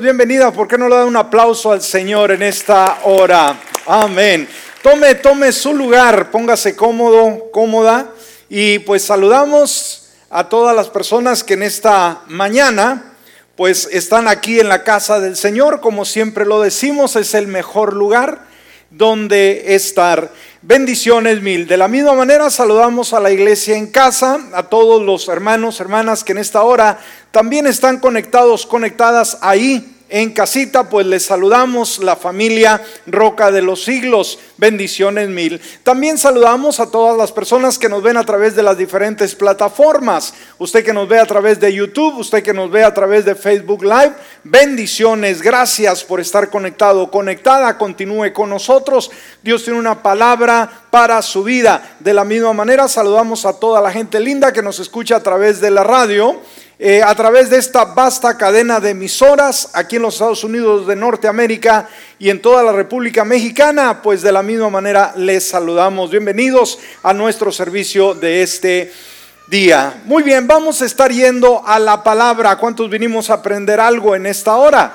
Bienvenida, ¿por qué no le da un aplauso al Señor en esta hora? Amén. Tome, tome su lugar, póngase cómodo, cómoda y pues saludamos a todas las personas que en esta mañana pues están aquí en la casa del Señor, como siempre lo decimos, es el mejor lugar donde estar. Bendiciones mil. De la misma manera saludamos a la iglesia en casa, a todos los hermanos, hermanas que en esta hora también están conectados, conectadas ahí en casita, pues les saludamos la familia Roca de los Siglos. Bendiciones mil. También saludamos a todas las personas que nos ven a través de las diferentes plataformas. Usted que nos ve a través de YouTube, usted que nos ve a través de Facebook Live. Bendiciones. Gracias por estar conectado, conectada. Continúe con nosotros. Dios tiene una palabra para su vida. De la misma manera, saludamos a toda la gente linda que nos escucha a través de la radio eh, a través de esta vasta cadena de emisoras aquí en los Estados Unidos de Norteamérica y en toda la República Mexicana, pues de la misma manera les saludamos. Bienvenidos a nuestro servicio de este día. Muy bien, vamos a estar yendo a la palabra. ¿Cuántos vinimos a aprender algo en esta hora?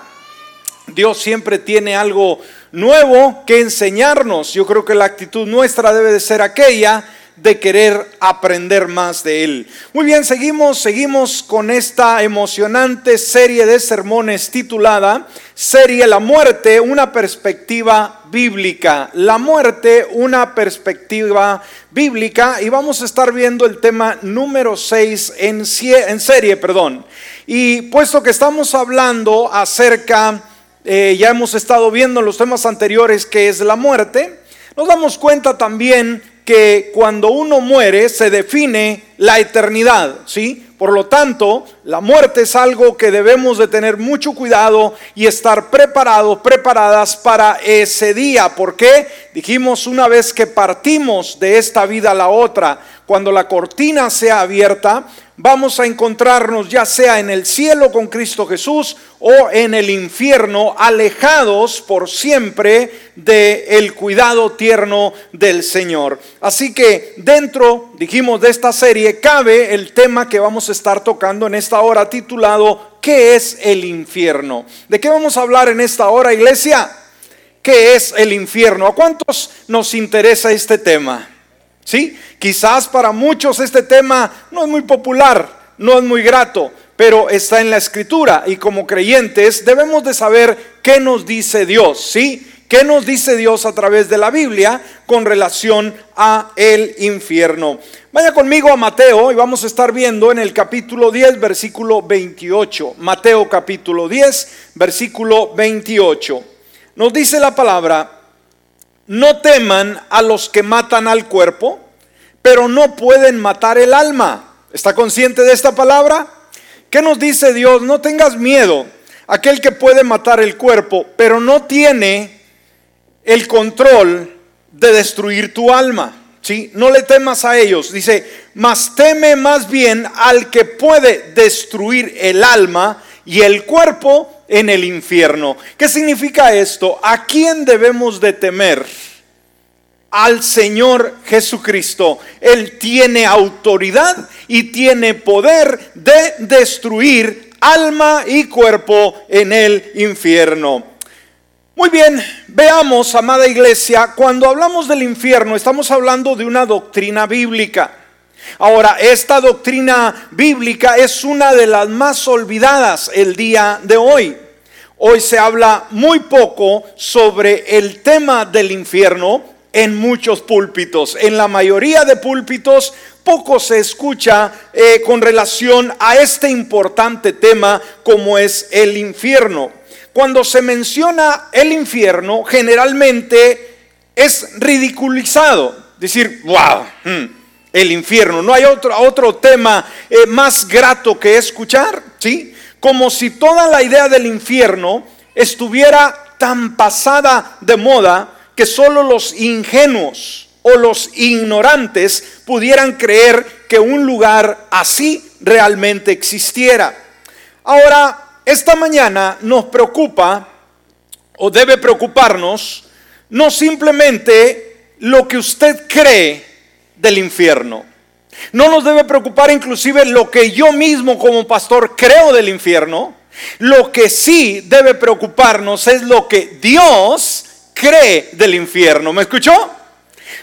Dios siempre tiene algo nuevo que enseñarnos. Yo creo que la actitud nuestra debe de ser aquella de querer aprender más de Él. Muy bien, seguimos, seguimos con esta emocionante serie de sermones titulada Serie La muerte, una perspectiva bíblica. La muerte, una perspectiva bíblica. Y vamos a estar viendo el tema número 6 en, en serie, perdón. Y puesto que estamos hablando acerca, eh, ya hemos estado viendo en los temas anteriores que es la muerte, nos damos cuenta también que cuando uno muere se define la eternidad, ¿sí? Por lo tanto, la muerte es algo que debemos de tener mucho cuidado y estar preparados, preparadas para ese día. ¿Por qué? Dijimos una vez que partimos de esta vida a la otra, cuando la cortina sea abierta, vamos a encontrarnos ya sea en el cielo con Cristo Jesús o en el infierno, alejados por siempre del el cuidado tierno del Señor. Así que dentro, dijimos, de esta serie cabe el tema que vamos a estar tocando en esta hora titulado ¿Qué es el infierno? ¿De qué vamos a hablar en esta hora, iglesia? ¿Qué es el infierno? ¿A cuántos nos interesa este tema? ¿Sí? Quizás para muchos este tema no es muy popular, no es muy grato, pero está en la escritura y como creyentes debemos de saber qué nos dice Dios, ¿sí? ¿Qué nos dice Dios a través de la Biblia con relación a el infierno? Vaya conmigo a Mateo y vamos a estar viendo en el capítulo 10, versículo 28. Mateo capítulo 10, versículo 28. Nos dice la palabra, no teman a los que matan al cuerpo, pero no pueden matar el alma. ¿Está consciente de esta palabra? ¿Qué nos dice Dios? No tengas miedo. Aquel que puede matar el cuerpo, pero no tiene el control de destruir tu alma. ¿sí? No le temas a ellos. Dice, mas teme más bien al que puede destruir el alma y el cuerpo en el infierno. ¿Qué significa esto? ¿A quién debemos de temer? Al Señor Jesucristo. Él tiene autoridad y tiene poder de destruir alma y cuerpo en el infierno. Muy bien, veamos, amada iglesia, cuando hablamos del infierno estamos hablando de una doctrina bíblica. Ahora, esta doctrina bíblica es una de las más olvidadas el día de hoy. Hoy se habla muy poco sobre el tema del infierno en muchos púlpitos. En la mayoría de púlpitos poco se escucha eh, con relación a este importante tema como es el infierno. Cuando se menciona el infierno, generalmente es ridiculizado. Decir, wow, hmm, el infierno. No hay otro, otro tema eh, más grato que escuchar, ¿sí? Como si toda la idea del infierno estuviera tan pasada de moda que solo los ingenuos o los ignorantes pudieran creer que un lugar así realmente existiera. Ahora, esta mañana nos preocupa o debe preocuparnos no simplemente lo que usted cree del infierno. No nos debe preocupar inclusive lo que yo mismo como pastor creo del infierno, Lo que sí debe preocuparnos es lo que Dios cree del infierno. ¿Me escuchó?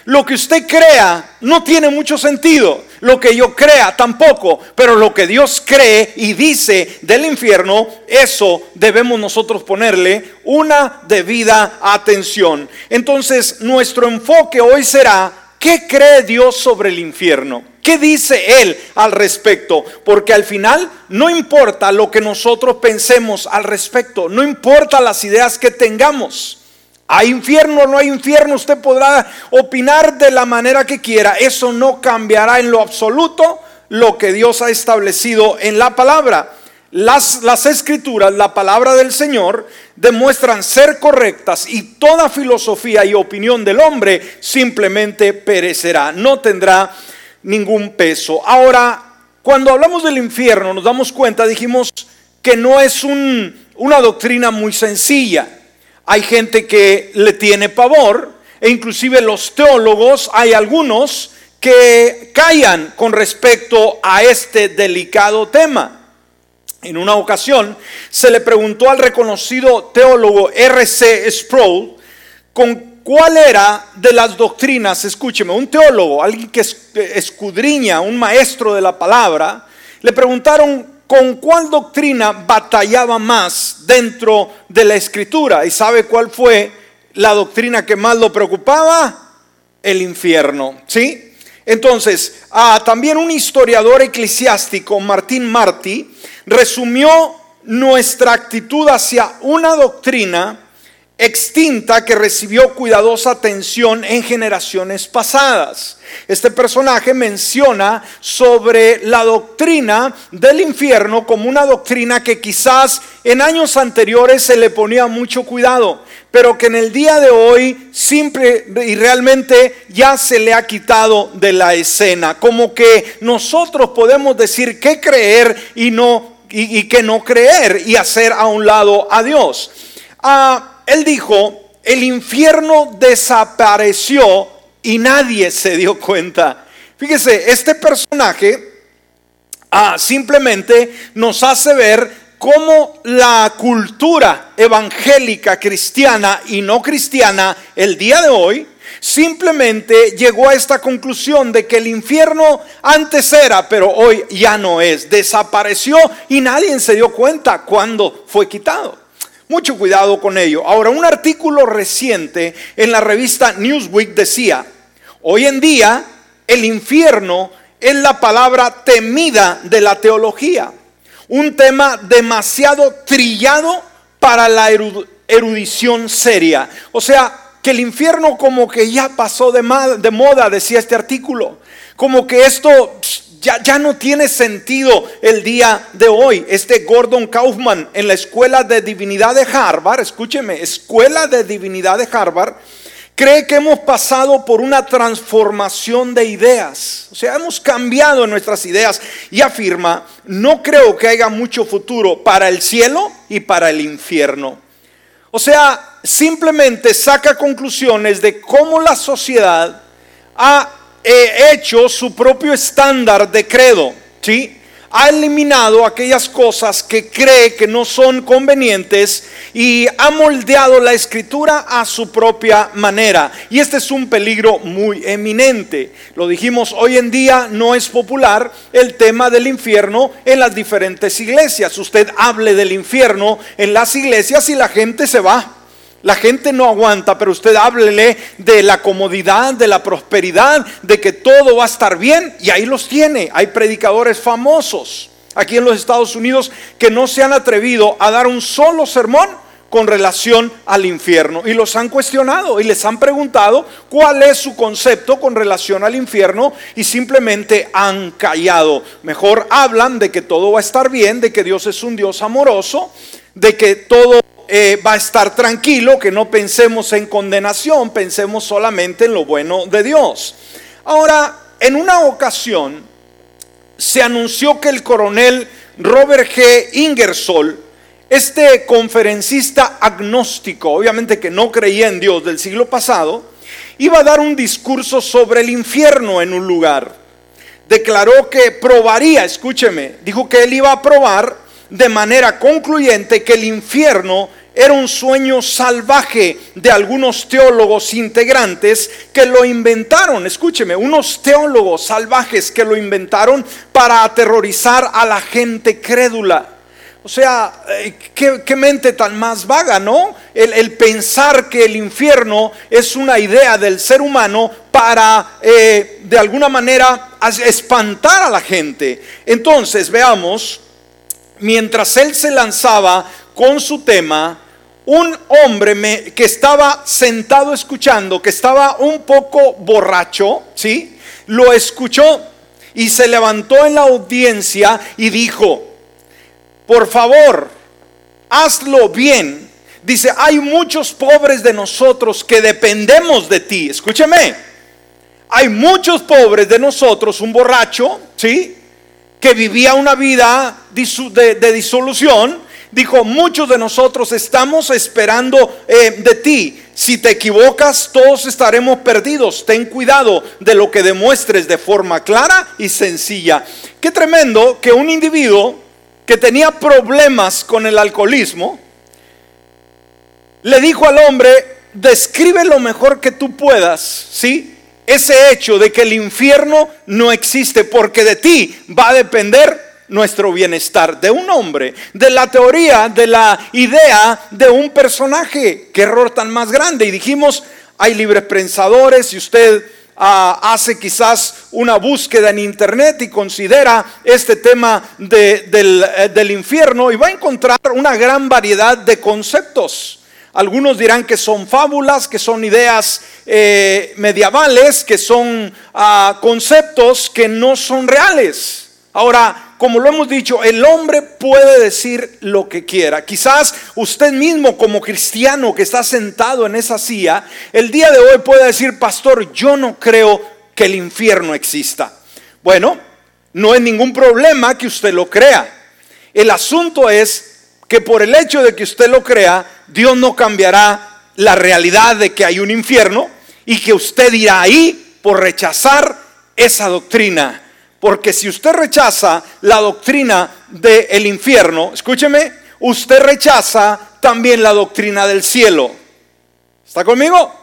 Lo que usted crea no tiene mucho sentido. Lo que yo crea tampoco. Pero lo que Dios cree y dice del infierno, eso debemos nosotros ponerle una debida atención. Entonces, nuestro enfoque hoy será, ¿qué cree Dios sobre el infierno? ¿Qué dice Él al respecto? Porque al final no importa lo que nosotros pensemos al respecto, no importa las ideas que tengamos. ¿Hay infierno o no hay infierno? Usted podrá opinar de la manera que quiera. Eso no cambiará en lo absoluto lo que Dios ha establecido en la palabra. Las, escrituras, la palabra del Señor, demuestran ser correctas y toda filosofía y opinión del hombre simplemente perecerá, no tendrá ningún peso. Ahora, cuando hablamos del infierno, nos damos cuenta, dijimos que no es una doctrina muy sencilla hay gente que le tiene pavor e inclusive los teólogos, hay algunos que callan con respecto a este delicado tema. En una ocasión se le preguntó al reconocido teólogo R.C. Sproul con cuál era de las doctrinas, escúcheme, un teólogo, alguien que escudriña, un maestro de la palabra, le preguntaron con cuál doctrina batallaba más dentro de la escritura. ¿Y sabe cuál fue la doctrina que más lo preocupaba? El infierno. ¿Sí? Entonces, ah, también un historiador eclesiástico, Martín Martí, resumió nuestra actitud hacia una doctrina extinta que recibió cuidadosa atención en generaciones pasadas. Este personaje menciona sobre la doctrina del infierno como una doctrina que quizás en años anteriores se le ponía mucho cuidado, pero que en el día de hoy simple y realmente ya se le ha quitado de la escena, como que nosotros podemos decir qué creer y no y, qué no creer y hacer a un lado a Dios. Ah, él dijo, el infierno desapareció y nadie se dio cuenta. Fíjese, este personaje ah, simplemente nos hace ver cómo la cultura evangélica cristiana y no cristiana el día de hoy simplemente llegó a esta conclusión de que el infierno antes era, pero hoy ya no es. Desapareció y nadie se dio cuenta cuando fue quitado. Mucho cuidado con ello. Ahora, un artículo reciente en la revista Newsweek decía, hoy en día el infierno es la palabra temida de la teología, un tema demasiado trillado para la erudición seria. O sea, que el infierno como que ya pasó de, moda, decía este artículo, como que esto ya, no tiene sentido el día de hoy. Este Gordon Kaufman en la Escuela de Divinidad de Harvard, escúcheme, Escuela de Divinidad de Harvard, cree que hemos pasado por una transformación de ideas. O sea, hemos cambiado nuestras ideas y afirma, no creo que haya mucho futuro para el cielo y para el infierno. O sea, simplemente saca conclusiones de cómo la sociedad ha hecho su propio estándar de credo, ¿sí? Ha eliminado aquellas cosas que cree que no son convenientes y ha moldeado la escritura a su propia manera. Y este es un peligro muy eminente. Lo dijimos, hoy en día no es popular el tema del infierno en las diferentes iglesias. Usted hable del infierno en las iglesias y la gente se va. La gente no aguanta, pero usted háblele de la comodidad, de la prosperidad, de que todo va a estar bien y ahí los tiene. Hay predicadores famosos aquí en los Estados Unidos que no se han atrevido a dar un solo sermón con relación al infierno y los han cuestionado y les han preguntado cuál es su concepto con relación al infierno y simplemente han callado. Mejor hablan de que todo va a estar bien, de que Dios es un Dios amoroso, de que todo eh, va a estar tranquilo, que no pensemos en condenación, pensemos solamente en lo bueno de Dios. Ahora, en una ocasión se anunció que el coronel Robert G. Ingersoll, este conferencista agnóstico, obviamente que no creía en Dios del siglo pasado, iba a dar un discurso sobre el infierno en un lugar. Declaró que probaría, escúcheme, dijo que él iba a probar de manera concluyente que el infierno era un sueño salvaje de algunos teólogos integrantes que lo inventaron, escúcheme, unos teólogos salvajes que lo inventaron para aterrorizar a la gente crédula. O sea, eh, ¿qué, mente tan más vaga, ¿no? El, pensar que el infierno es una idea del ser humano para, eh, de alguna manera, espantar a la gente. Entonces, veamos, mientras él se lanzaba con su tema, un hombre que estaba sentado escuchando, que estaba un poco borracho, ¿sí? Lo escuchó y se levantó en la audiencia y dijo, por favor, hazlo bien. Dice, hay muchos pobres de nosotros que dependemos de ti. Escúcheme, hay muchos pobres de nosotros, un borracho, ¿sí? Que vivía una vida de, disolución. Dijo, muchos de nosotros estamos esperando eh, de ti. Si te equivocas, todos estaremos perdidos. Ten cuidado de lo que demuestres de forma clara y sencilla. Qué tremendo que un individuo que tenía problemas con el alcoholismo, le dijo al hombre, describe lo mejor que tú puedas, ¿sí? Ese hecho de que el infierno no existe porque de ti va a depender nuestro bienestar, de un hombre, de la teoría, de la idea de un personaje. Qué error tan más grande. Y dijimos, hay libres pensadores y usted hace quizás una búsqueda en internet y considera este tema eh, del, infierno y va a encontrar una gran variedad de conceptos. Algunos dirán que son fábulas, que son ideas eh, medievales, que son ah, conceptos que no son reales. Ahora, como lo hemos dicho, el hombre puede decir lo que quiera. Quizás usted mismo como cristiano que está sentado en esa silla, el día de hoy puede decir, pastor, yo no creo que el infierno exista. Bueno, no es ningún problema que usted lo crea. El asunto es que por el hecho de que usted lo crea, Dios no cambiará la realidad de que hay un infierno y que usted irá ahí por rechazar esa doctrina porque si usted rechaza la doctrina del infierno, escúcheme, usted rechaza también la doctrina del cielo. ¿Está conmigo?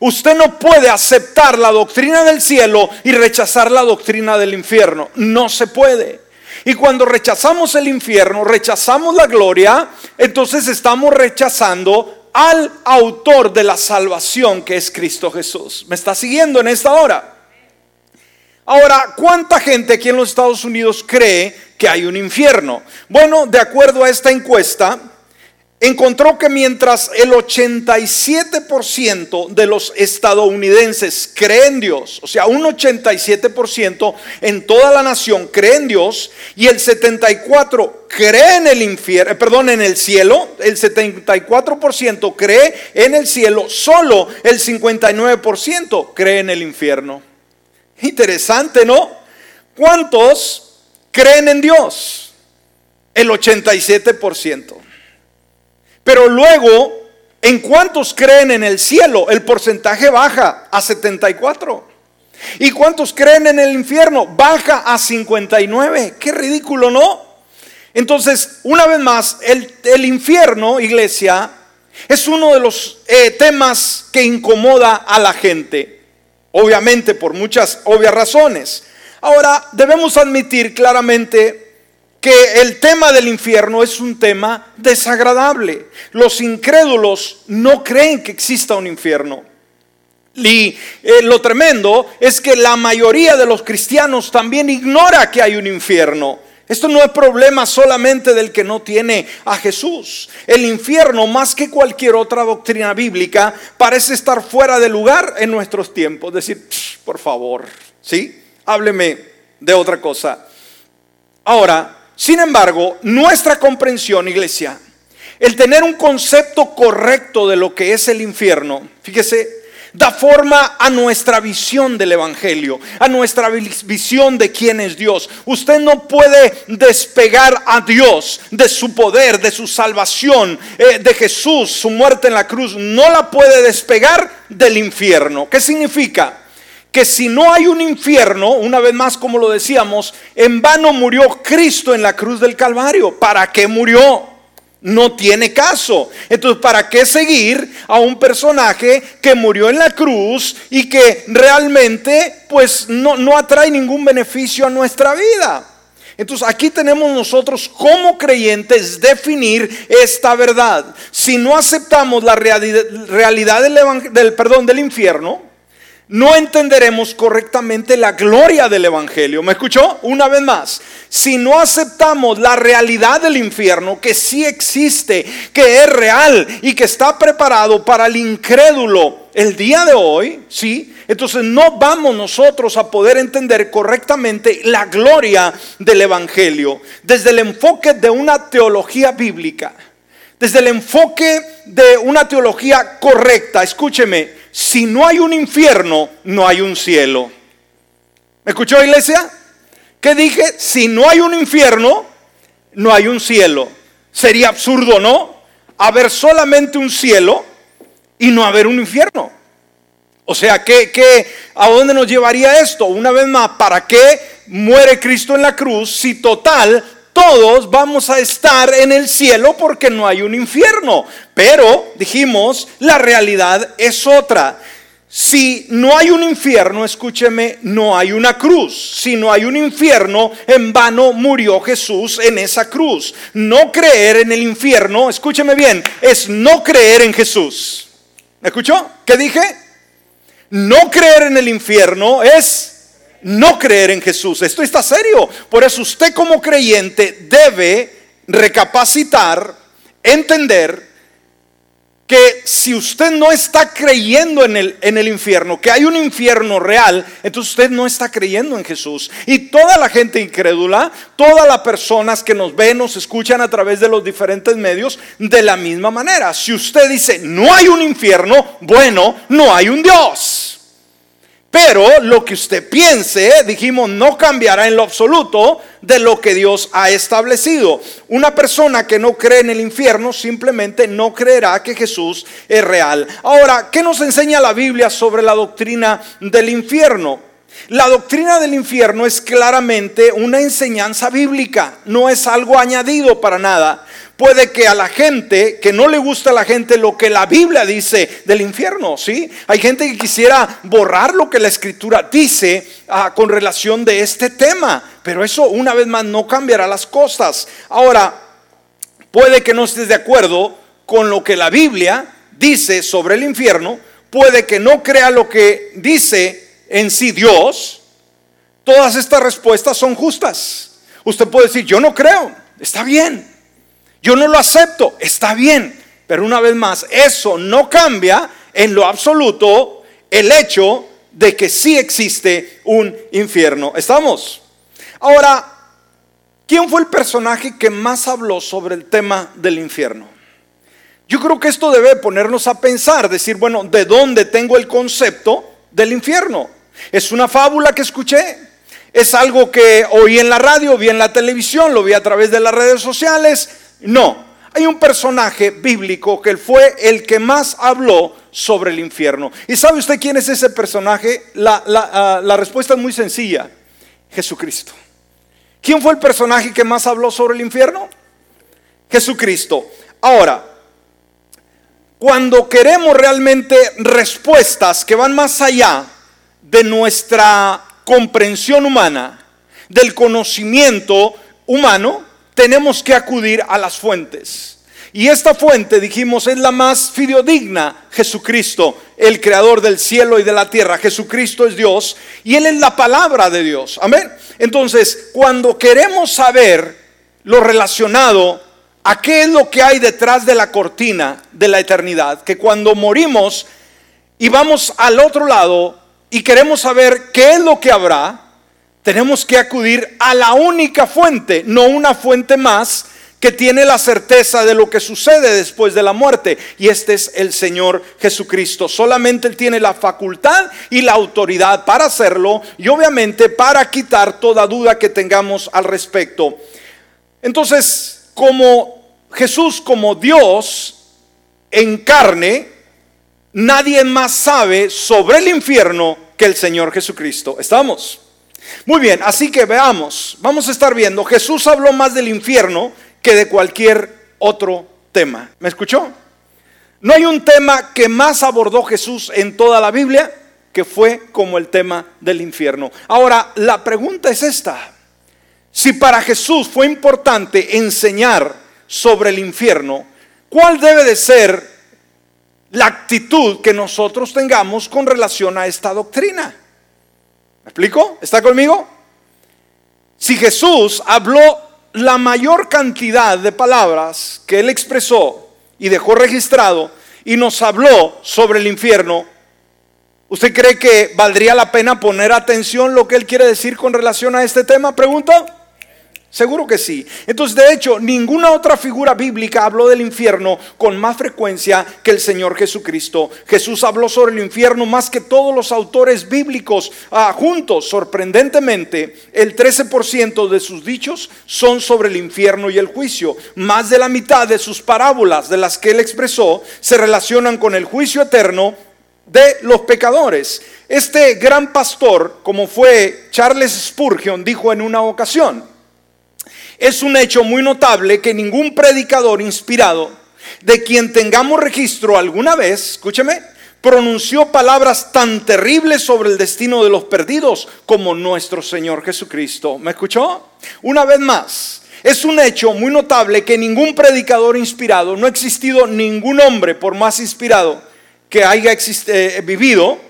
Usted no puede aceptar la doctrina del cielo y rechazar la doctrina del infierno. No se puede. Y cuando rechazamos el infierno, rechazamos la gloria, entonces estamos rechazando al autor de la salvación que es Cristo Jesús. ¿Me está siguiendo en esta hora? Ahora, ¿cuánta gente aquí en los Estados Unidos cree que hay un infierno? Bueno, de acuerdo a esta encuesta, encontró que mientras el 87% de los estadounidenses creen en Dios, o sea, un 87% en toda la nación cree en Dios y el 74 cree en el infierno, eh, perdón, en el cielo, el 74% cree en el cielo, solo el 59% cree en el infierno. Interesante, ¿no? ¿Cuántos creen en Dios? El 87%. Pero luego, ¿en cuántos creen en el cielo? El porcentaje baja a 74. ¿Y cuántos creen en el infierno? Baja a 59. Qué ridículo, ¿no? Entonces, una vez más, el, infierno, iglesia, es uno de los eh, temas que incomoda a la gente. Obviamente por muchas obvias razones. Ahora, debemos admitir claramente que el tema del infierno es un tema desagradable. Los incrédulos no creen que exista un infierno. Y eh, lo tremendo es que la mayoría de los cristianos también ignora que hay un infierno. Esto no es problema solamente del que no tiene a Jesús. El infierno, más que cualquier otra doctrina bíblica, parece estar fuera de lugar en nuestros tiempos. Decir, por favor, ¿sí? Hábleme de otra cosa. Ahora, sin embargo, nuestra comprensión, iglesia, el tener un concepto correcto de lo que es el infierno, fíjese, da forma a nuestra visión del Evangelio, a nuestra visión de quién es Dios. Usted no puede despegar a Dios de su poder, de su salvación, eh, de Jesús, su muerte en la cruz. No la puede despegar del infierno. ¿Qué significa? Que si no hay un infierno, una vez más como lo decíamos, en vano murió Cristo en la cruz del Calvario. ¿Para qué murió? No tiene caso. Entonces, ¿para qué seguir a un personaje que murió en la cruz y que realmente pues no, no atrae ningún beneficio a nuestra vida? Entonces aquí tenemos nosotros como creyentes definir esta verdad. Si no aceptamos la realidad del, perdón, del infierno, no entenderemos correctamente la gloria del Evangelio. ¿Me escuchó? Una vez más, si no aceptamos la realidad del infierno, que sí existe, que es real y que está preparado para el incrédulo el día de hoy, ¿sí? Entonces no vamos nosotros a poder entender correctamente la gloria del Evangelio desde el enfoque de una teología bíblica, desde el enfoque de una teología correcta. Escúcheme, si no hay un infierno, no hay un cielo. ¿Me escuchó iglesia? ¿Qué dije? Si no hay un infierno, no hay un cielo. Sería absurdo, ¿no? Haber solamente un cielo y no haber un infierno. O sea, ¿qué, qué, a dónde nos llevaría esto? Una vez más, ¿para qué muere Cristo en la cruz si total todos vamos a estar en el cielo porque no hay un infierno. Pero, dijimos, la realidad es otra. Si no hay un infierno, escúcheme, no hay una cruz. Si no hay un infierno, en vano murió Jesús en esa cruz. No creer en el infierno, escúcheme bien, es no creer en Jesús. ¿Me escuchó? ¿Qué dije? No creer en el infierno es no creer en Jesús. Esto está serio. Por eso usted como creyente debe recapacitar, entender que si usted no está creyendo en el, en el infierno, que hay un infierno real, entonces usted no está creyendo en Jesús. Y toda la gente incrédula, todas las personas que nos ven, nos escuchan a través de los diferentes medios, de la misma manera. Si usted dice, no hay un infierno, bueno, no hay un Dios. Pero lo que usted piense, dijimos, no cambiará en lo absoluto de lo que Dios ha establecido. Una persona que no cree en el infierno simplemente no creerá que Jesús es real. Ahora, ¿qué nos enseña la Biblia sobre la doctrina del infierno? La doctrina del infierno es claramente una enseñanza bíblica, no es algo añadido para nada puede que a la gente, que no le gusta a la gente lo que la Biblia dice del infierno, ¿sí? Hay gente que quisiera borrar lo que la escritura dice ah, con relación de este tema, pero eso una vez más no cambiará las cosas. Ahora, puede que no estés de acuerdo con lo que la Biblia dice sobre el infierno, puede que no crea lo que dice en sí Dios, todas estas respuestas son justas. Usted puede decir, yo no creo, está bien. Yo no lo acepto, está bien, pero una vez más, eso no cambia en lo absoluto el hecho de que sí existe un infierno. ¿Estamos? Ahora, ¿quién fue el personaje que más habló sobre el tema del infierno? Yo creo que esto debe ponernos a pensar, decir, bueno, ¿de dónde tengo el concepto del infierno? ¿Es una fábula que escuché? ¿Es algo que oí en la radio, vi en la televisión, lo vi a través de las redes sociales? No, hay un personaje bíblico que fue el que más habló sobre el infierno. ¿Y sabe usted quién es ese personaje? La, ah, respuesta es muy sencilla. Jesucristo. ¿Quién fue el personaje que más habló sobre el infierno? Jesucristo. Ahora, cuando queremos realmente respuestas que van más allá de nuestra comprensión humana, del conocimiento humano, tenemos que acudir a las fuentes. Y esta fuente, dijimos, es la más fideodigna, Jesucristo, el creador del cielo y de la tierra. Jesucristo es Dios y Él es la palabra de Dios. Amén. Entonces, cuando queremos saber lo relacionado a qué es lo que hay detrás de la cortina de la eternidad, que cuando morimos y vamos al otro lado y queremos saber qué es lo que habrá, tenemos que acudir a la única fuente, no una fuente más que tiene la certeza de lo que sucede después de la muerte. Y este es el Señor Jesucristo. Solamente Él tiene la facultad y la autoridad para hacerlo y obviamente para quitar toda duda que tengamos al respecto. Entonces, como Jesús, como Dios en carne, nadie más sabe sobre el infierno que el Señor Jesucristo. ¿Estamos? Muy bien, así que veamos, vamos a estar viendo, Jesús habló más del infierno que de cualquier otro tema. ¿Me escuchó? No hay un tema que más abordó Jesús en toda la Biblia que fue como el tema del infierno. Ahora, la pregunta es esta. Si para Jesús fue importante enseñar sobre el infierno, ¿cuál debe de ser la actitud que nosotros tengamos con relación a esta doctrina? ¿Me explico? ¿Está conmigo? Si Jesús habló la mayor cantidad de palabras que él expresó y dejó registrado y nos habló sobre el infierno, ¿usted cree que valdría la pena poner atención lo que él quiere decir con relación a este tema? Pregunta. Seguro que sí. Entonces, de hecho, ninguna otra figura bíblica habló del infierno con más frecuencia que el Señor Jesucristo. Jesús habló sobre el infierno más que todos los autores bíblicos ah, juntos. Sorprendentemente, el 13% de sus dichos son sobre el infierno y el juicio. Más de la mitad de sus parábolas de las que él expresó se relacionan con el juicio eterno de los pecadores. Este gran pastor, como fue Charles Spurgeon, dijo en una ocasión, es un hecho muy notable que ningún predicador inspirado de quien tengamos registro alguna vez, escúcheme, pronunció palabras tan terribles sobre el destino de los perdidos como nuestro Señor Jesucristo. ¿Me escuchó? Una vez más, es un hecho muy notable que ningún predicador inspirado, no ha existido ningún hombre por más inspirado que haya eh, vivido,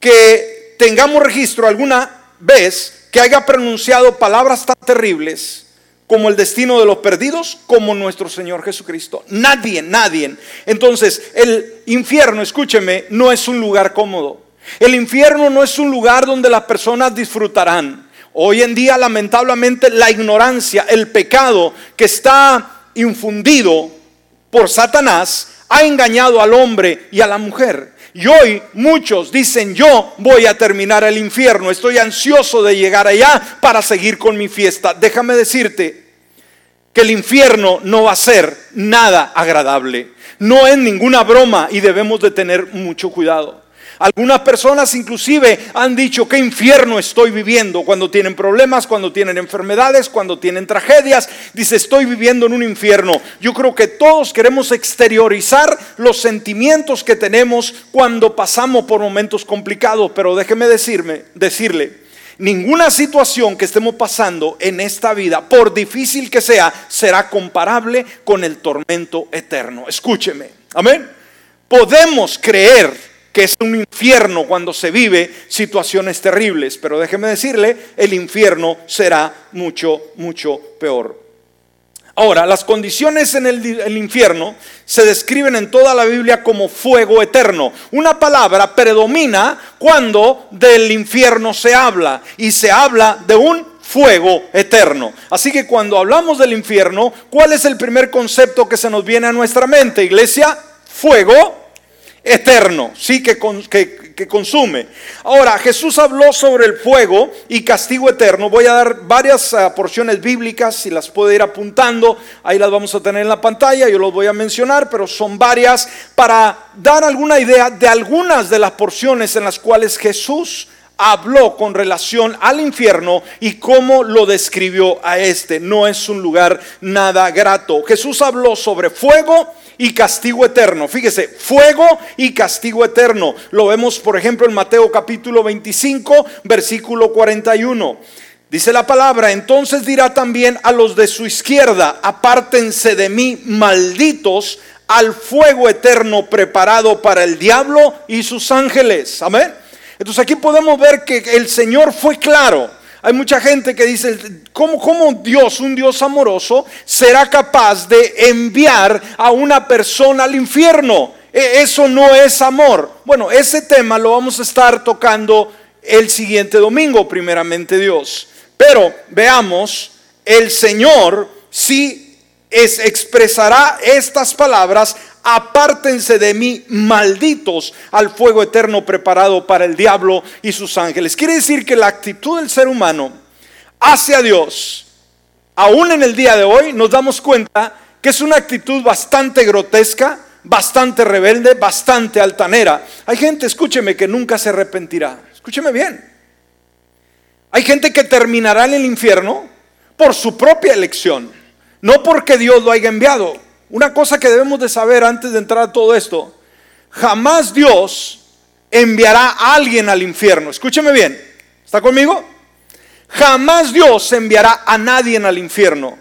que tengamos registro alguna vez que haya pronunciado palabras tan terribles como el destino de los perdidos, como nuestro Señor Jesucristo. Nadie, nadie. Entonces, el infierno, escúcheme, no es un lugar cómodo. El infierno no es un lugar donde las personas disfrutarán. Hoy en día, lamentablemente, la ignorancia, el pecado que está infundido por Satanás, ha engañado al hombre y a la mujer. Y hoy muchos dicen, yo voy a terminar el infierno, estoy ansioso de llegar allá para seguir con mi fiesta. Déjame decirte que el infierno no va a ser nada agradable. No es ninguna broma y debemos de tener mucho cuidado. Algunas personas inclusive han dicho qué infierno estoy viviendo cuando tienen problemas, cuando tienen enfermedades, cuando tienen tragedias. Dice, estoy viviendo en un infierno. Yo creo que todos queremos exteriorizar los sentimientos que tenemos cuando pasamos por momentos complicados, pero déjeme decirme, decirle, ninguna situación que estemos pasando en esta vida, por difícil que sea, será comparable con el tormento eterno. Escúcheme. Amén. Podemos creer que es un infierno cuando se vive situaciones terribles, pero déjeme decirle, el infierno será mucho, mucho peor. Ahora, las condiciones en el, infierno se describen en toda la Biblia como fuego eterno. Una palabra predomina cuando del infierno se habla y se habla de un fuego eterno. Así que cuando hablamos del infierno, ¿cuál es el primer concepto que se nos viene a nuestra mente, iglesia? Fuego eterno, sí, que, que, consume. Ahora, Jesús habló sobre el fuego y castigo eterno. Voy a dar varias ah, porciones bíblicas, si las puede ir apuntando, ahí las vamos a tener en la pantalla, yo los voy a mencionar, pero son varias para dar alguna idea de algunas de las porciones en las cuales Jesús habló con relación al infierno y cómo lo describió a este. No es un lugar nada grato. Jesús habló sobre fuego y castigo eterno. Fíjese, fuego y castigo eterno. Lo vemos, por ejemplo, en Mateo capítulo 25, versículo 41. Dice la palabra, entonces dirá también a los de su izquierda, apártense de mí, malditos, al fuego eterno preparado para el diablo y sus ángeles. Amén. Entonces aquí podemos ver que el Señor fue claro. Hay mucha gente que dice, ¿cómo, ¿cómo, Dios, un Dios amoroso, será capaz de enviar a una persona al infierno? E, eso no es amor. Bueno, ese tema lo vamos a estar tocando el siguiente domingo, primeramente Dios. Pero veamos, el Señor sí es, expresará estas palabras apártense de mí, malditos, al fuego eterno preparado para el diablo y sus ángeles. Quiere decir que la actitud del ser humano hacia Dios, aún en el día de hoy, nos damos cuenta que es una actitud bastante grotesca, bastante rebelde, bastante altanera. Hay gente, escúcheme, que nunca se arrepentirá. Escúcheme bien. Hay gente que terminará en el infierno por su propia elección, no porque Dios lo haya enviado. Una cosa que debemos de saber antes de entrar a todo esto, jamás Dios enviará a alguien al infierno. Escúcheme bien, ¿está conmigo? Jamás Dios enviará a nadie al infierno.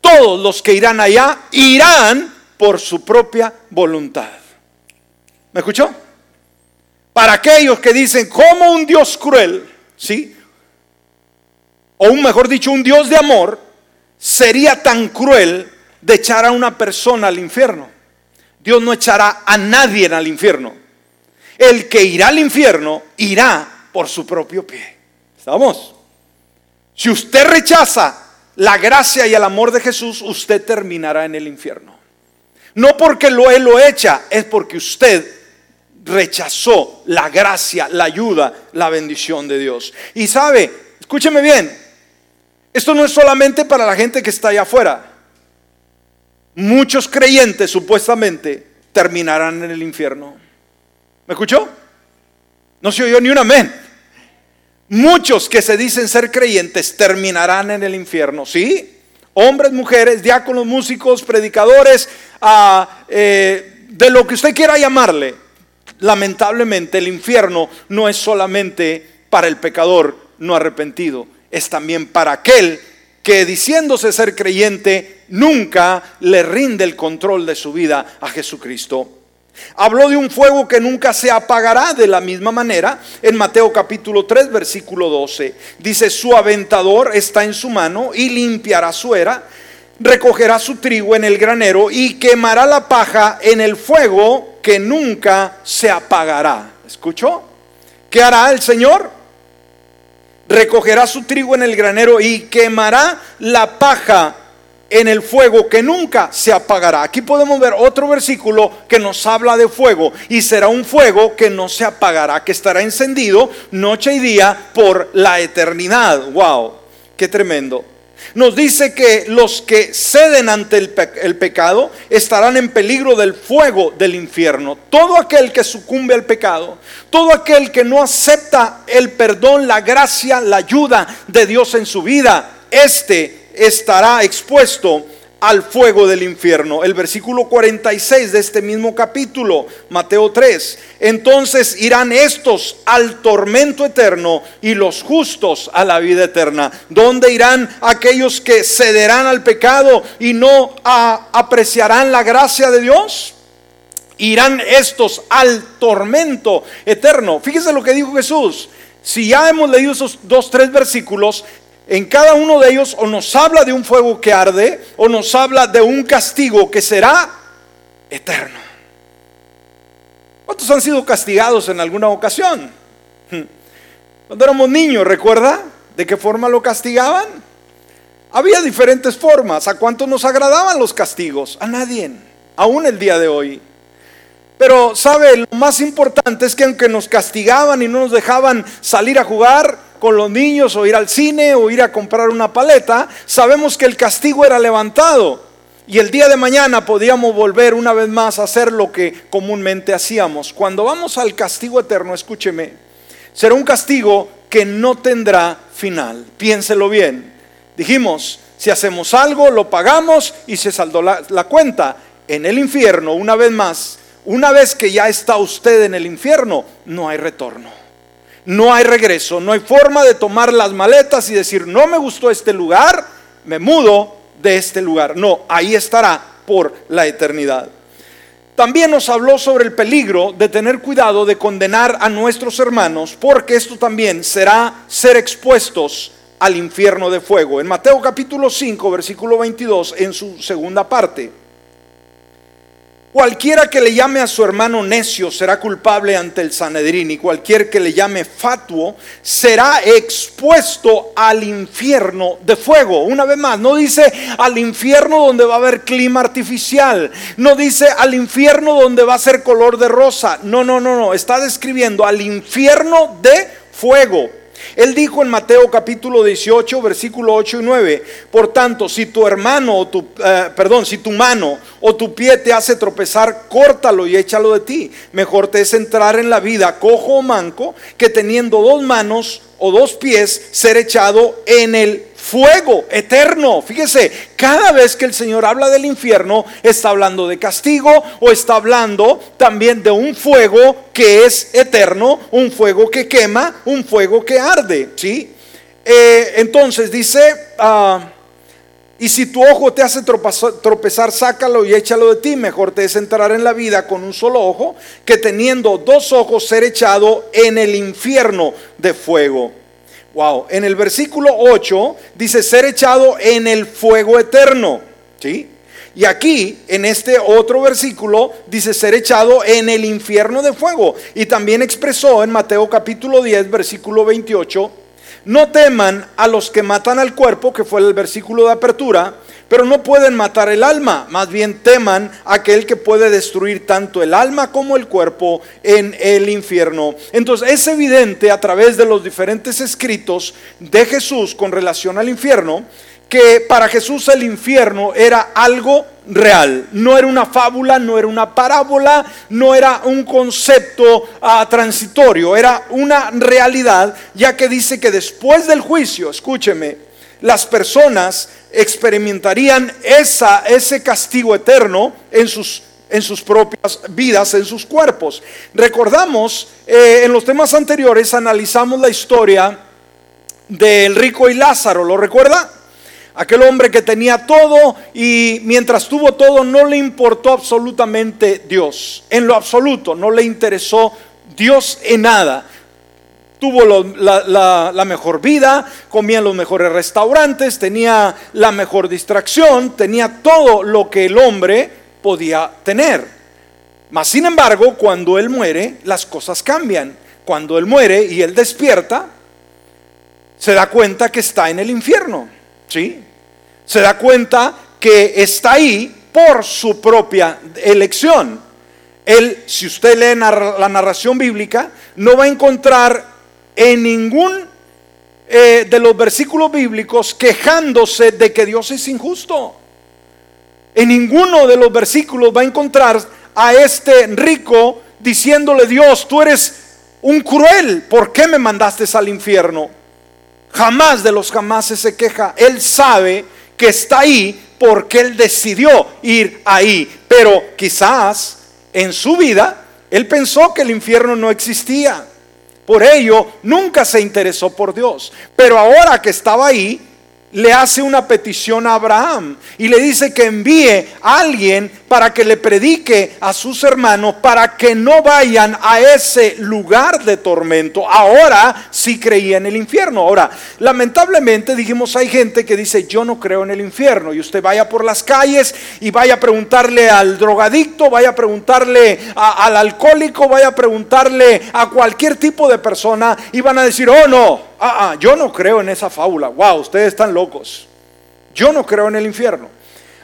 Todos los que irán allá irán por su propia voluntad. ¿Me escuchó? Para aquellos que dicen, como un Dios cruel, ¿sí? O un mejor dicho, un Dios de amor, sería tan cruel de echar a una persona al infierno. Dios no echará a nadie al infierno. El que irá al infierno irá por su propio pie. ¿Estamos? Si usted rechaza la gracia y el amor de Jesús, usted terminará en el infierno. No porque lo él lo echa, es porque usted rechazó la gracia, la ayuda, la bendición de Dios. Y sabe, escúcheme bien, esto no es solamente para la gente que está allá afuera. Muchos creyentes supuestamente terminarán en el infierno. ¿Me escuchó? No se oyó ni un amén. Muchos que se dicen ser creyentes terminarán en el infierno, ¿sí? Hombres, mujeres, diáconos, músicos, predicadores, ah, eh, de lo que usted quiera llamarle. Lamentablemente el infierno no es solamente para el pecador no arrepentido, es también para aquel que diciéndose ser creyente nunca le rinde el control de su vida a Jesucristo. Habló de un fuego que nunca se apagará de la misma manera en Mateo capítulo 3 versículo 12. Dice, su aventador está en su mano y limpiará su era, recogerá su trigo en el granero y quemará la paja en el fuego que nunca se apagará. ¿Escuchó? ¿Qué hará el Señor? Recogerá su trigo en el granero y quemará la paja en el fuego que nunca se apagará. Aquí podemos ver otro versículo que nos habla de fuego y será un fuego que no se apagará, que estará encendido noche y día por la eternidad. Wow, qué tremendo nos dice que los que ceden ante el, pecado estarán en peligro del fuego del infierno. Todo aquel que sucumbe al pecado, todo aquel que no acepta el perdón, la gracia, la ayuda de Dios en su vida, este estará expuesto al fuego del infierno. El versículo 46 de este mismo capítulo, Mateo 3. Entonces irán estos al tormento eterno y los justos a la vida eterna. ¿Dónde irán aquellos que cederán al pecado y no apreciarán la gracia de Dios? Irán estos al tormento eterno. Fíjese lo que dijo Jesús. Si ya hemos leído esos dos, tres versículos, en cada uno de ellos o nos habla de un fuego que arde o nos habla de un castigo que será eterno. ¿Cuántos han sido castigados en alguna ocasión? Cuando éramos niños, ¿recuerda de qué forma lo castigaban? Había diferentes formas. ¿A cuántos nos agradaban los castigos? A nadie, aún el día de hoy. Pero, ¿sabe? Lo más importante es que aunque nos castigaban y no nos dejaban salir a jugar, con los niños o ir al cine o ir a comprar una paleta, sabemos que el castigo era levantado. Y el día de mañana podíamos volver una vez más a hacer lo que comúnmente hacíamos. Cuando vamos al castigo eterno, escúcheme, será un castigo que no tendrá final. Piénselo bien. Dijimos, si hacemos algo, lo pagamos y se saldó la, la cuenta. En el infierno, una vez más, una vez que ya está usted en el infierno, no hay retorno no hay regreso, no hay forma de tomar las maletas y decir, no me gustó este lugar, me mudo de este lugar. No, ahí estará por la eternidad. También nos habló sobre el peligro de tener cuidado de condenar a nuestros hermanos, porque esto también será ser expuestos al infierno de fuego. En Mateo capítulo 5, versículo 22, en su segunda parte. Cualquiera que le llame a su hermano necio será culpable ante el Sanedrín y cualquier que le llame fatuo será expuesto al infierno de fuego. Una vez más, no dice al infierno donde va a haber clima artificial, no dice al infierno donde va a ser color de rosa. No, no, no, no, está describiendo al infierno de fuego. Él dijo en Mateo capítulo 18, versículo 8 y 9, por tanto, si tu hermano o tu, eh, perdón, si tu mano o tu pie te hace tropezar, córtalo y échalo de ti. Mejor te es entrar en la vida cojo o manco que teniendo dos manos o dos pies ser echado en el fuego eterno. Fíjese, cada vez que el Señor habla del infierno, está hablando de castigo o está hablando también de un fuego que es eterno, un fuego que quema, un fuego que arde. ¿sí? Eh, entonces dice, ah, y si tu ojo te hace tropezar, sácalo y échalo de ti. Mejor te es entrar en la vida con un solo ojo que teniendo dos ojos ser echado en el infierno de fuego. Wow, en el versículo 8 dice ser echado en el fuego eterno, ¿sí? Y aquí, en este otro versículo, dice ser echado en el infierno de fuego. Y también expresó en Mateo capítulo 10, versículo 28, no teman a los que matan al cuerpo, que fue el versículo de apertura, pero no pueden matar el alma, más bien teman aquel que puede destruir tanto el alma como el cuerpo en el infierno. Entonces es evidente a través de los diferentes escritos de Jesús con relación al infierno, que para Jesús el infierno era algo real, no era una fábula, no era una parábola, no era un concepto ah, transitorio, era una realidad, ya que dice que después del juicio, escúcheme, las personas experimentarían esa, ese castigo eterno en sus, en sus propias vidas, en sus cuerpos. Recordamos, eh, en los temas anteriores analizamos la historia del rico y Lázaro, ¿lo recuerda? Aquel hombre que tenía todo y mientras tuvo todo no le importó absolutamente Dios, en lo absoluto, no le interesó Dios en nada tuvo la, mejor vida, comía en los mejores restaurantes, tenía la mejor distracción, tenía todo lo que el hombre podía tener. Mas, sin embargo, cuando él muere, las cosas cambian. Cuando él muere y él despierta, se da cuenta que está en el infierno. ¿Sí? Se da cuenta que está ahí por su propia elección. Él, si usted lee la narración bíblica, no va a encontrar en ningún eh, de los versículos bíblicos quejándose de que Dios es injusto. En ninguno de los versículos va a encontrar a este rico diciéndole, Dios, tú eres un cruel, ¿por qué me mandaste al infierno? Jamás de los jamás se queja. Él sabe que está ahí porque él decidió ir ahí. Pero quizás en su vida él pensó que el infierno no existía. Por ello, nunca se interesó por Dios. Pero ahora que estaba ahí, le hace una petición a Abraham y le dice que envíe a alguien para que le predique a sus hermanos para que no vayan a ese lugar de tormento. Ahora sí creía en el infierno. Ahora, lamentablemente dijimos, hay gente que dice, yo no creo en el infierno. Y usted vaya por las calles y vaya a preguntarle al drogadicto, vaya a preguntarle al alcohólico, vaya a preguntarle a cualquier tipo de persona y van a decir, oh no, ah, ah, yo no creo en esa fábula. Wow, ustedes están locos. Yo no creo en el infierno.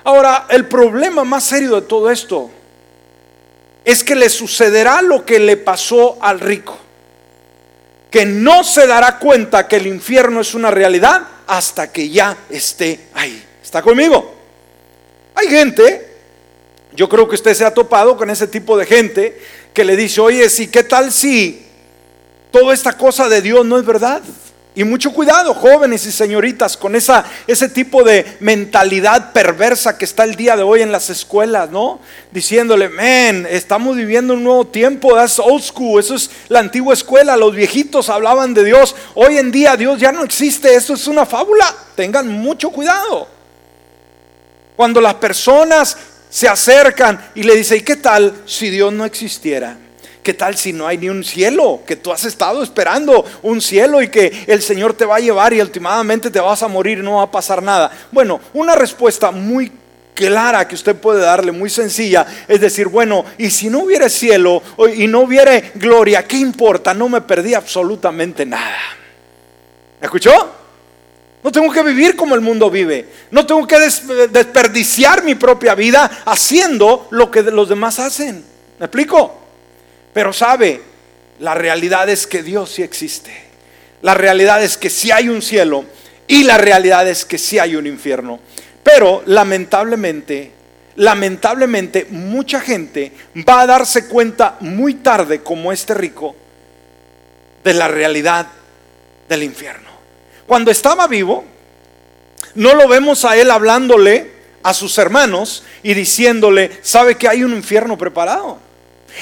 Ahora, el problema más serio de todo esto es que le sucederá lo que le pasó al rico, que no se dará cuenta que el infierno es una realidad hasta que ya esté ahí. ¿Está conmigo? Hay gente, yo creo que usted se ha topado con ese tipo de gente que le dice, oye, sí, ¿qué tal si toda esta cosa de Dios no es verdad? Y mucho cuidado, jóvenes y señoritas, con esa, ese tipo de mentalidad perversa que está el día de hoy en las escuelas, ¿no? Diciéndole, men, estamos viviendo un nuevo tiempo, that's old school, eso es la antigua escuela, los viejitos hablaban de Dios, hoy en día Dios ya no existe, eso es una fábula, tengan mucho cuidado. Cuando las personas se acercan y le dicen, ¿y qué tal si Dios no existiera? ¿Qué tal si no hay ni un cielo? Que tú has estado esperando un cielo y que el Señor te va a llevar y últimamente te vas a morir y no va a pasar nada. Bueno, una respuesta muy clara que usted puede darle, muy sencilla, es decir, bueno, y si no hubiera cielo y no hubiera gloria, ¿qué importa? No me perdí absolutamente nada. ¿Me escuchó? No tengo que vivir como el mundo vive. No tengo que desperdiciar mi propia vida haciendo lo que los demás hacen. ¿Me explico? Pero sabe, la realidad es que Dios sí existe. La realidad es que sí hay un cielo y la realidad es que sí hay un infierno. Pero lamentablemente, lamentablemente mucha gente va a darse cuenta muy tarde, como este rico, de la realidad del infierno. Cuando estaba vivo, no lo vemos a él hablándole a sus hermanos y diciéndole, ¿sabe que hay un infierno preparado?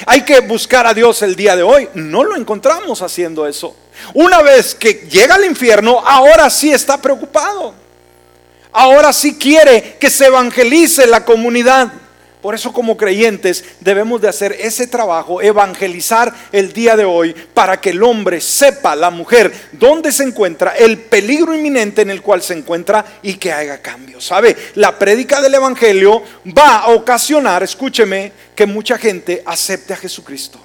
Hay que buscar a Dios el día de hoy. No lo encontramos haciendo eso. Una vez que llega al infierno, ahora sí está preocupado. Ahora sí quiere que se evangelice la comunidad. Por eso como creyentes debemos de hacer ese trabajo, evangelizar el día de hoy para que el hombre sepa, la mujer, dónde se encuentra, el peligro inminente en el cual se encuentra y que haga cambios. ¿Sabe? La prédica del Evangelio va a ocasionar, escúcheme, que mucha gente acepte a Jesucristo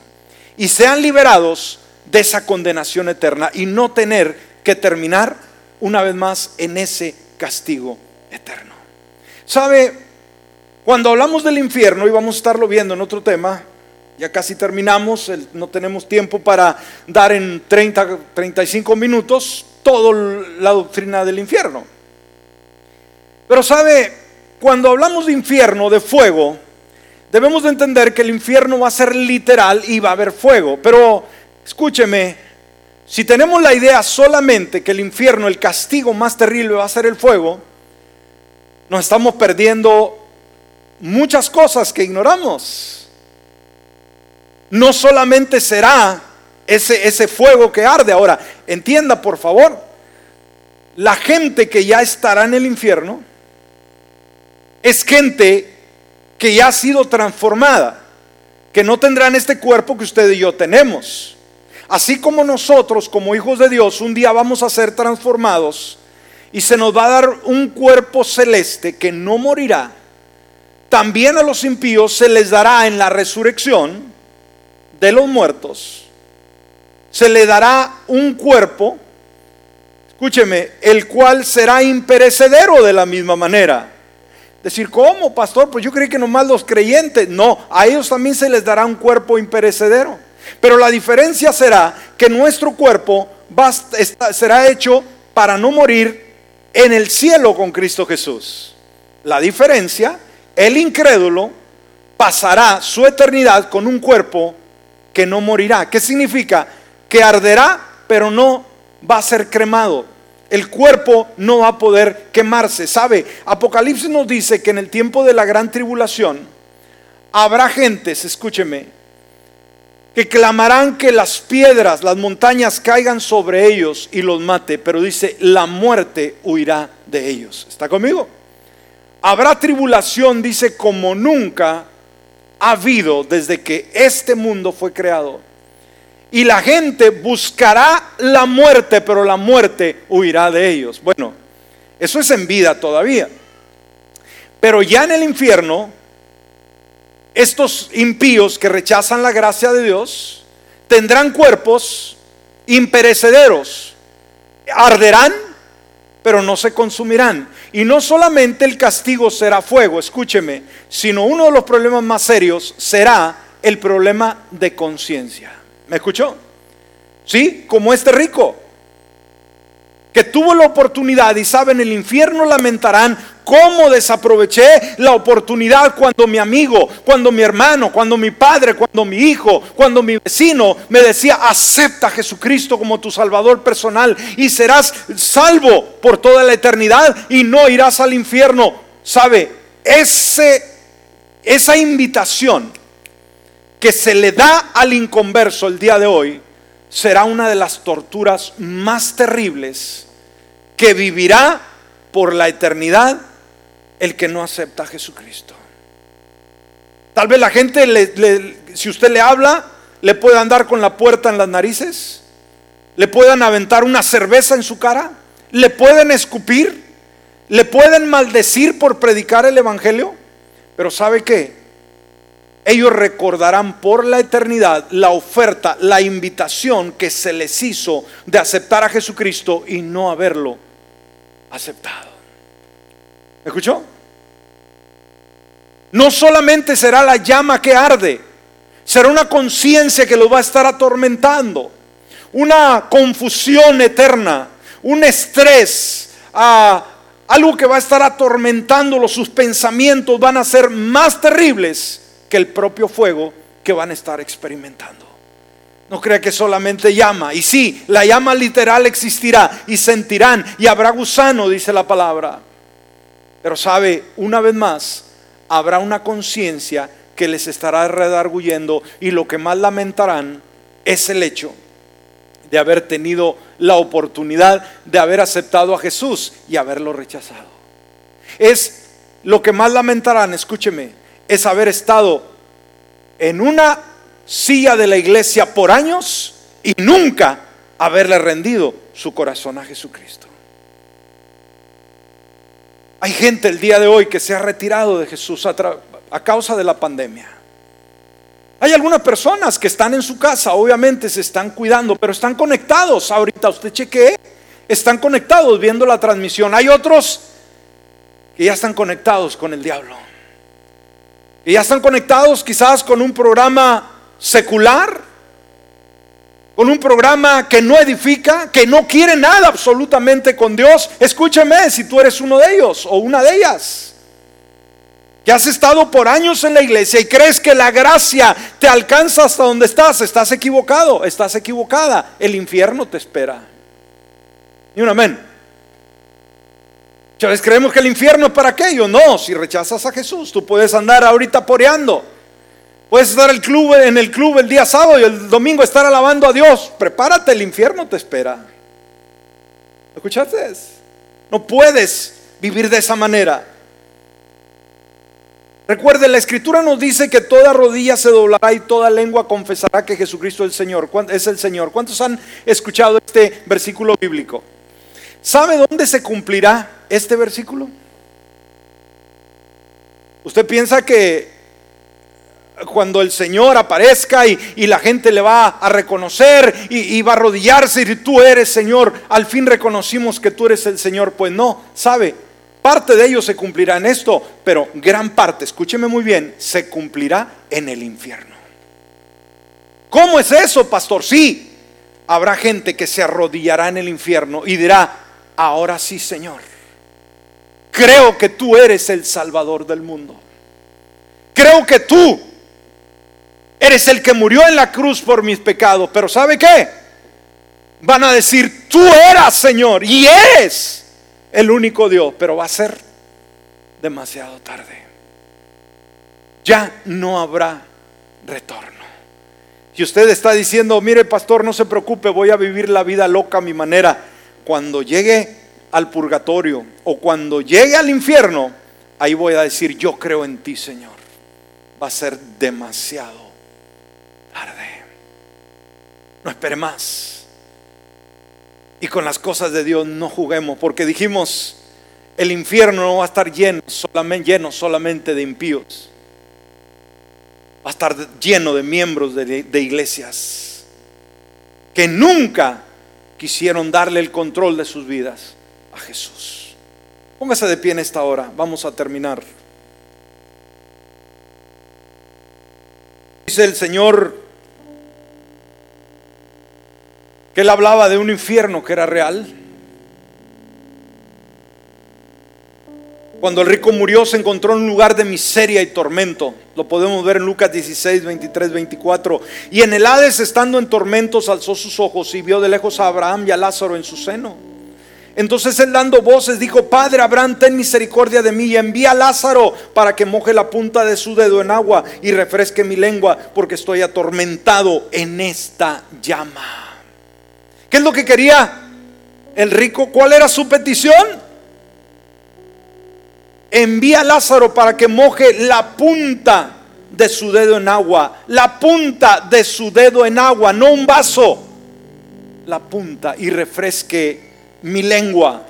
y sean liberados de esa condenación eterna y no tener que terminar una vez más en ese castigo eterno. ¿Sabe? Cuando hablamos del infierno, y vamos a estarlo viendo en otro tema, ya casi terminamos, no tenemos tiempo para dar en 30, 35 minutos toda la doctrina del infierno. Pero sabe, cuando hablamos de infierno, de fuego, debemos de entender que el infierno va a ser literal y va a haber fuego. Pero escúcheme, si tenemos la idea solamente que el infierno, el castigo más terrible va a ser el fuego, nos estamos perdiendo muchas cosas que ignoramos. No solamente será ese, ese fuego que arde. Ahora, entienda por favor, la gente que ya estará en el infierno es gente que ya ha sido transformada, que no tendrán este cuerpo que usted y yo tenemos. Así como nosotros, como hijos de Dios, un día vamos a ser transformados y se nos va a dar un cuerpo celeste que no morirá también a los impíos se les dará en la resurrección de los muertos, se le dará un cuerpo, escúcheme, el cual será imperecedero de la misma manera. Decir, ¿cómo, pastor? Pues yo creí que nomás los creyentes. No, a ellos también se les dará un cuerpo imperecedero. Pero la diferencia será que nuestro cuerpo será hecho para no morir en el cielo con Cristo Jesús. La diferencia el incrédulo pasará su eternidad con un cuerpo que no morirá. ¿Qué significa? Que arderá, pero no va a ser cremado. El cuerpo no va a poder quemarse. ¿Sabe? Apocalipsis nos dice que en el tiempo de la gran tribulación habrá gentes, escúcheme, que clamarán que las piedras, las montañas caigan sobre ellos y los mate, pero dice, la muerte huirá de ellos. ¿Está conmigo? Habrá tribulación, dice, como nunca ha habido desde que este mundo fue creado. Y la gente buscará la muerte, pero la muerte huirá de ellos. Bueno, eso es en vida todavía. Pero ya en el infierno, estos impíos que rechazan la gracia de Dios tendrán cuerpos imperecederos, arderán, pero no se consumirán. Y no solamente el castigo será fuego, escúcheme, sino uno de los problemas más serios será el problema de conciencia. ¿Me escuchó? ¿Sí? Como este rico que tuvo la oportunidad y saben, el infierno lamentarán cómo desaproveché la oportunidad cuando mi amigo, cuando mi hermano, cuando mi padre, cuando mi hijo, cuando mi vecino me decía, acepta a Jesucristo como tu Salvador personal y serás salvo por toda la eternidad y no irás al infierno. ¿Sabe? Ese, esa invitación que se le da al inconverso el día de hoy, será una de las torturas más terribles que vivirá por la eternidad el que no acepta a Jesucristo. Tal vez la gente, si usted le habla, le puedan dar con la puerta en las narices, le puedan aventar una cerveza en su cara, le pueden escupir, le pueden maldecir por predicar el Evangelio, pero ¿sabe qué? ellos recordarán por la eternidad la oferta, la invitación que se les hizo de aceptar a Jesucristo y no haberlo aceptado. ¿Me escuchó? No solamente será la llama que arde, será una conciencia que los va a estar atormentando. una confusión eterna, un estrés, a algo que va a estar atormentándolo, sus pensamientos van a ser más terribles que el propio fuego que van a estar experimentando. No crea que solamente llama. Y sí, la llama literal existirá y sentirán y habrá gusano, dice la palabra. Pero sabe, una vez más, habrá una conciencia que les estará redarguyendo y lo que más lamentarán es el hecho de haber tenido la oportunidad de haber aceptado a Jesús y haberlo rechazado. Es lo que más lamentarán, escúcheme, es haber estado en una silla de la iglesia por años y nunca haberle rendido su corazón a Jesucristo. Hay gente el día de hoy que se ha retirado de Jesús a, causa de la pandemia. Hay algunas personas que están en su casa, obviamente se están cuidando, pero están conectados. Ahorita usted chequee, están conectados viendo la transmisión. Hay otros que ya están conectados con el diablo. Y ya están conectados quizás con un programa secular, con un programa que no edifica, que no quiere nada absolutamente con Dios. Escúchame si tú eres uno de ellos o una de ellas que has estado por años en la iglesia y crees que la gracia te alcanza hasta donde estás, estás equivocado, estás equivocada. El infierno te espera. Y un amén. Muchas creemos que el infierno es para aquello. No, si rechazas a Jesús, tú puedes andar ahorita poreando. Puedes estar el club, en el club el día sábado y el domingo estar alabando a Dios. Prepárate, el infierno te espera. ¿Escuchaste? No puedes vivir de esa manera. Recuerde, la escritura nos dice que toda rodilla se doblará y toda lengua confesará que Jesucristo es el Señor. Es el Señor. ¿Cuántos han escuchado este versículo bíblico? ¿Sabe dónde se cumplirá este versículo? Usted piensa que cuando el Señor aparezca y, la gente le va a reconocer y, y va a arrodillarse y tú eres Señor, al fin reconocimos que tú eres el Señor. Pues no, ¿sabe? Parte de ello se cumplirá en esto, pero gran parte, escúcheme muy bien, se cumplirá en el infierno. ¿Cómo es eso, pastor? Sí, habrá gente que se arrodillará en el infierno y dirá, ahora sí, Señor, creo que tú eres el Salvador del mundo. Creo que tú eres el que murió en la cruz por mis pecados, pero ¿sabe qué? Van a decir, tú eras, Señor, y eres el único Dios, pero va a ser demasiado tarde. Ya no habrá retorno. Si usted está diciendo, mire pastor, no se preocupe, voy a vivir la vida loca a mi manera, cuando llegue al purgatorio o cuando llegue al infierno, ahí voy a decir, yo creo en ti, Señor. Va a ser demasiado tarde. No espere más. Y con las cosas de Dios no juguemos, porque dijimos, el infierno no va a estar lleno solamente, lleno solamente de impíos. Va a estar lleno de miembros de, de iglesias que nunca quisieron darle el control de sus vidas a Jesús. Póngase de pie en esta hora, vamos a terminar. Dice el Señor que él hablaba de un infierno que era real. Cuando el rico murió se encontró en un lugar de miseria y tormento. Lo podemos ver en Lucas 16, 23, 24. Y en el Hades, estando en tormentos, alzó sus ojos y vio de lejos a Abraham y a Lázaro en su seno. Entonces él dando voces dijo, Padre Abraham, ten misericordia de mí y envía a Lázaro para que moje la punta de su dedo en agua y refresque mi lengua, porque estoy atormentado en esta llama. ¿Qué es lo que quería el rico? ¿Cuál era su petición? Envía a Lázaro para que moje la punta de su dedo en agua. La punta de su dedo en agua, no un vaso. La punta y refresque mi lengua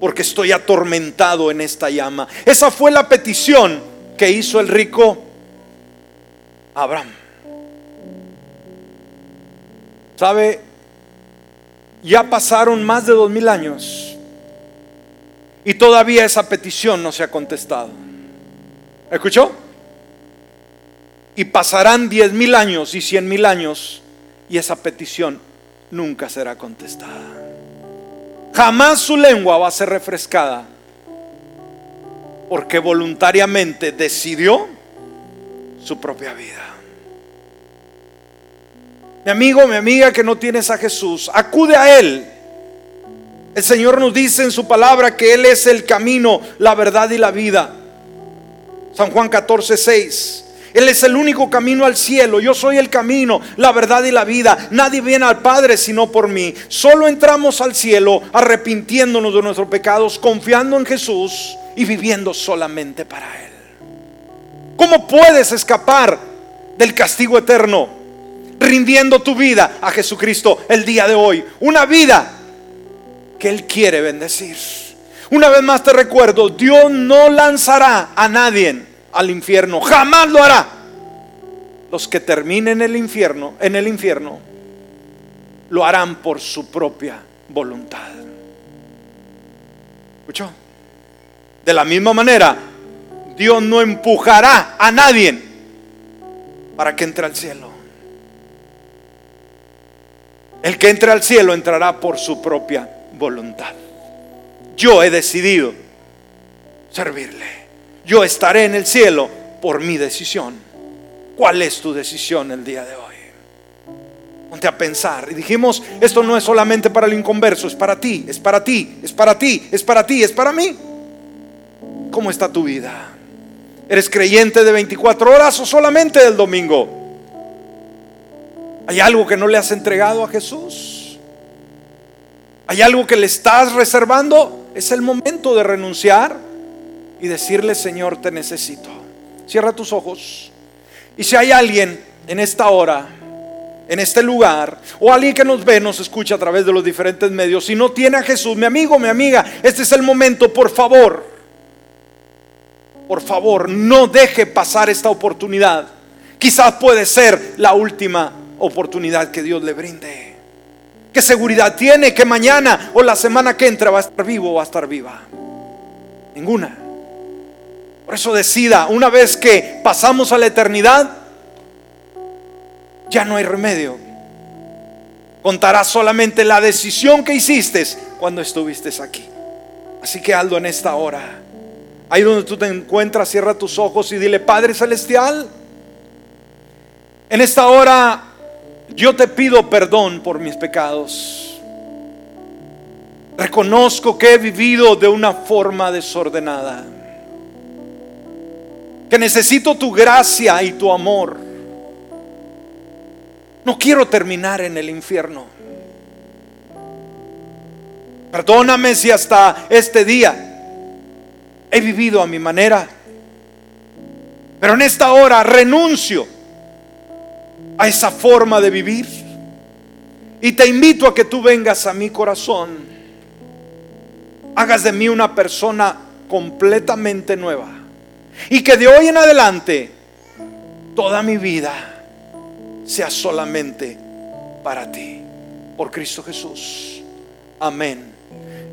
porque estoy atormentado en esta llama. Esa fue la petición que hizo el rico Abraham. ¿Sabe? Ya pasaron más de dos mil años y todavía esa petición no se ha contestado. ¿Escuchó? Y pasarán diez mil años y cien mil años y esa petición nunca será contestada. Jamás su lengua va a ser refrescada porque voluntariamente decidió su propia vida. Mi amigo, mi amiga que no tienes a Jesús, acude a Él. El Señor nos dice en su palabra que Él es el camino, la verdad y la vida. San Juan 14, 6. Él es el único camino al cielo. Yo soy el camino, la verdad y la vida. Nadie viene al Padre sino por mí. Solo entramos al cielo arrepintiéndonos de nuestros pecados, confiando en Jesús y viviendo solamente para Él. ¿Cómo puedes escapar del castigo eterno? Rindiendo tu vida a Jesucristo el día de hoy. Una vida que Él quiere bendecir. Una vez más te recuerdo, Dios no lanzará a nadie al infierno, jamás lo hará. Los que terminen el infierno, en el infierno, lo harán por su propia voluntad. ¿Escuchó? De la misma manera, Dios no empujará a nadie para que entre al cielo. El que entre al cielo entrará por su propia voluntad. Yo he decidido servirle. Yo estaré en el cielo por mi decisión. ¿Cuál es tu decisión el día de hoy? Ponte a pensar. Y dijimos, esto no es solamente para el inconverso, es para ti, es para ti, es para ti, es para ti, es para mí. ¿Cómo está tu vida? ¿Eres creyente de 24 horas o solamente del domingo? ¿Hay algo que no le has entregado a Jesús? ¿Hay algo que le estás reservando? Es el momento de renunciar y decirle, Señor, te necesito. Cierra tus ojos. Y si hay alguien en esta hora, en este lugar, o alguien que nos ve, nos escucha a través de los diferentes medios, si no tiene a Jesús, mi amigo, mi amiga, este es el momento, por favor, por favor, no deje pasar esta oportunidad. Quizás puede ser la última oportunidad que Dios le brinde. ¿Qué seguridad tiene que mañana o la semana que entra va a estar vivo o va a estar viva? Ninguna. Por eso decida, una vez que pasamos a la eternidad, ya no hay remedio. Contará solamente la decisión que hiciste cuando estuviste aquí. Así que Aldo en esta hora, ahí donde tú te encuentras, cierra tus ojos y dile, Padre Celestial, en esta hora yo te pido perdón por mis pecados. Reconozco que he vivido de una forma desordenada. Que necesito tu gracia y tu amor. No quiero terminar en el infierno. Perdóname si hasta este día he vivido a mi manera. Pero en esta hora renuncio a esa forma de vivir. Y te invito a que tú vengas a mi corazón. Hagas de mí una persona completamente nueva. Y que de hoy en adelante toda mi vida sea solamente para ti. Por Cristo Jesús. Amén